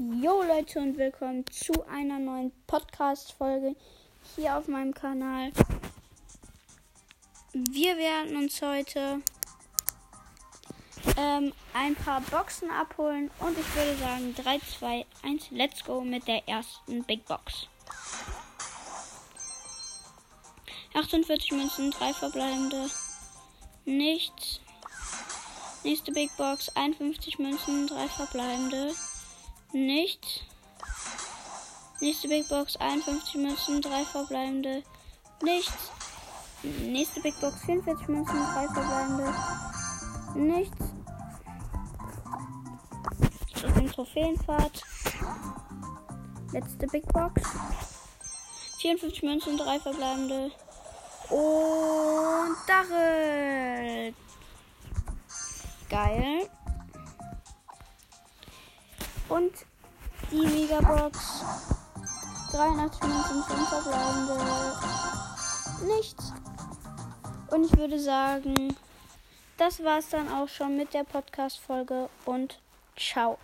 Jo Leute und willkommen zu einer neuen Podcast-Folge hier auf meinem Kanal. Wir werden uns heute ähm, ein paar Boxen abholen und ich würde sagen 3, 2, 1, let's go mit der ersten Big Box. 48 Münzen, 3 verbleibende, nichts. Nächste Big Box, 51 Münzen, 3 verbleibende. Nichts. Nächste Big Box 51 Münzen, 3 verbleibende. Nichts. Nächste Big Box 44 Münzen, 3 verbleibende. Nichts. Das ist Trophäenfahrt. Letzte Big Box. 54 Münzen, 3 verbleibende. Und Dachel. Geil. Und die Megabox. 83 Münzen, 5 verbleibende. Nichts. Und ich würde sagen, das war's dann auch schon mit der Podcast-Folge und ciao.